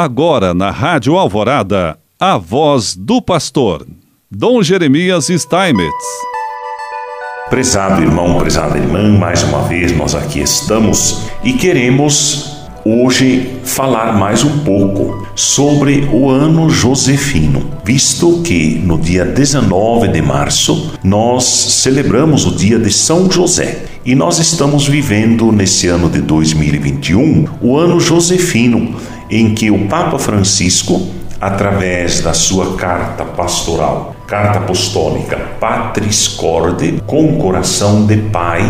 Agora na Rádio Alvorada, a voz do pastor, Dom Jeremias Steinmetz. Prezado irmão, prezada irmã, mais uma vez nós aqui estamos e queremos hoje falar mais um pouco sobre o ano josefino, visto que no dia 19 de março nós celebramos o dia de São José. E nós estamos vivendo nesse ano de 2021 o ano josefino, em que o Papa Francisco, através da sua carta pastoral, carta apostólica Patris Corde, com coração de pai,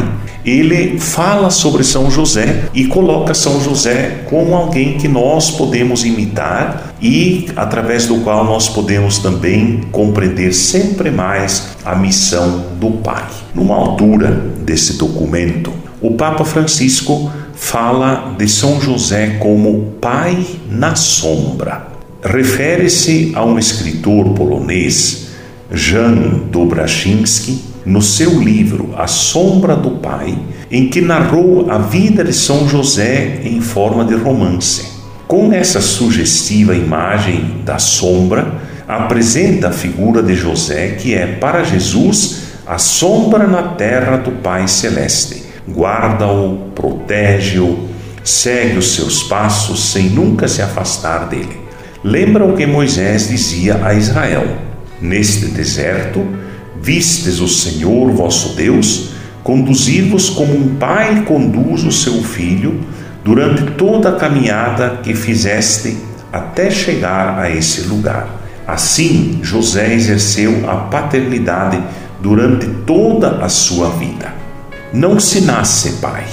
ele fala sobre São José e coloca São José como alguém que nós podemos imitar e através do qual nós podemos também compreender sempre mais a missão do Pai. Numa altura desse documento, o Papa Francisco fala de São José como Pai na sombra. Refere-se a um escritor polonês, Jan Dobraszynski, no seu livro A Sombra do Pai, em que narrou a vida de São José em forma de romance. Com essa sugestiva imagem da sombra, apresenta a figura de José, que é para Jesus a sombra na terra do Pai Celeste. Guarda-o, protege-o, segue os seus passos sem nunca se afastar dele. Lembra o que Moisés dizia a Israel: Neste deserto, Vistes o Senhor vosso Deus conduzir-vos como um pai conduz o seu filho durante toda a caminhada que fizeste até chegar a esse lugar. Assim, José exerceu a paternidade durante toda a sua vida. Não se nasce pai,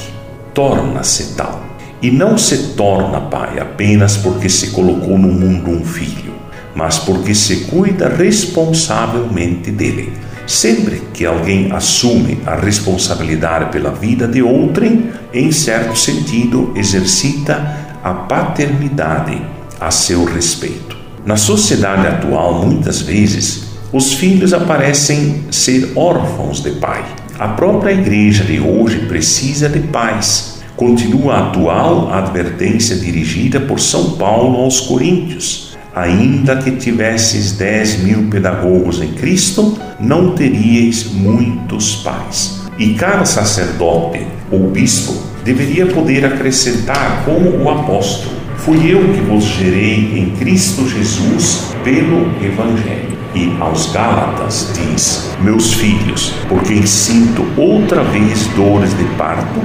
torna-se tal. E não se torna pai apenas porque se colocou no mundo um filho, mas porque se cuida responsavelmente dele. Sempre que alguém assume a responsabilidade pela vida de outrem, em certo sentido exercita a paternidade a seu respeito. Na sociedade atual, muitas vezes, os filhos aparecem ser órfãos de pai. A própria igreja de hoje precisa de pais. Continua a atual advertência dirigida por São Paulo aos Coríntios Ainda que tivesses dez mil pedagogos em Cristo, não teríeis muitos pais. E cada sacerdote ou bispo deveria poder acrescentar como o apóstolo: Fui eu que vos gerei em Cristo Jesus pelo Evangelho. E aos Gálatas diz: Meus filhos, por quem sinto outra vez dores de parto,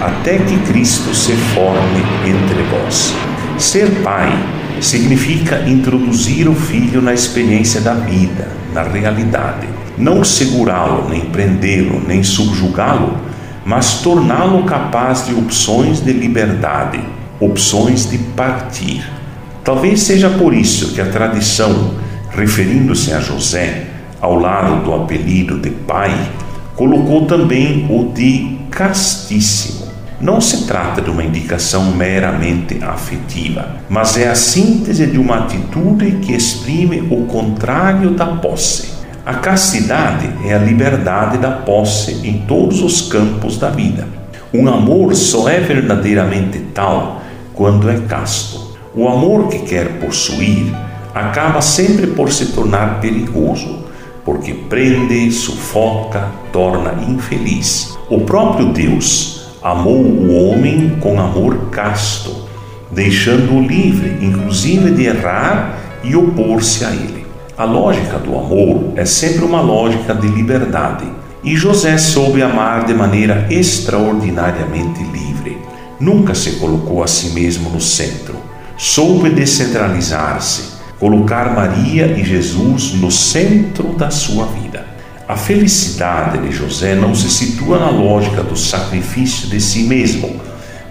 até que Cristo se forme entre vós. Ser pai significa introduzir o filho na experiência da vida, na realidade. Não segurá-lo, nem prendê-lo, nem subjugá-lo, mas torná-lo capaz de opções de liberdade, opções de partir. Talvez seja por isso que a tradição, referindo-se a José, ao lado do apelido de pai, colocou também o de castíssimo não se trata de uma indicação meramente afetiva, mas é a síntese de uma atitude que exprime o contrário da posse. A castidade é a liberdade da posse em todos os campos da vida. Um amor só é verdadeiramente tal quando é casto. O amor que quer possuir acaba sempre por se tornar perigoso, porque prende, sufoca, torna infeliz. O próprio Deus amou o homem com amor casto, deixando-o livre, inclusive de errar e opor-se a ele. A lógica do amor é sempre uma lógica de liberdade, e José soube amar de maneira extraordinariamente livre. Nunca se colocou a si mesmo no centro. Soube descentralizar-se, colocar Maria e Jesus no centro da sua vida. A felicidade de José não se situa na lógica do sacrifício de si mesmo,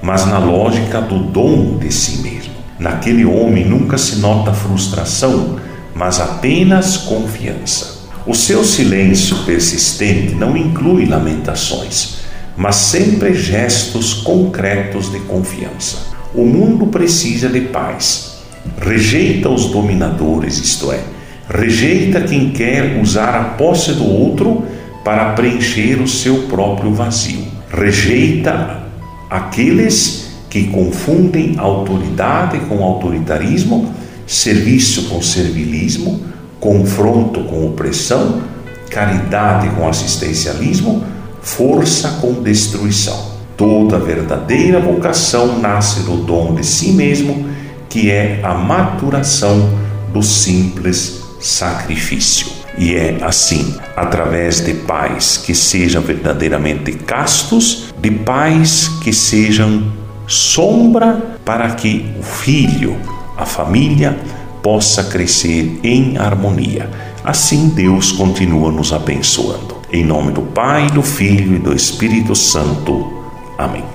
mas na lógica do dom de si mesmo. Naquele homem nunca se nota frustração, mas apenas confiança. O seu silêncio persistente não inclui lamentações, mas sempre gestos concretos de confiança. O mundo precisa de paz. Rejeita os dominadores, isto é, Rejeita quem quer usar a posse do outro para preencher o seu próprio vazio. Rejeita aqueles que confundem autoridade com autoritarismo, serviço com servilismo, confronto com opressão, caridade com assistencialismo, força com destruição. Toda verdadeira vocação nasce do dom de si mesmo, que é a maturação do simples sacrifício. E é assim, através de pais que sejam verdadeiramente castos, de pais que sejam sombra para que o filho, a família, possa crescer em harmonia. Assim Deus continua nos abençoando. Em nome do Pai, do Filho e do Espírito Santo. Amém.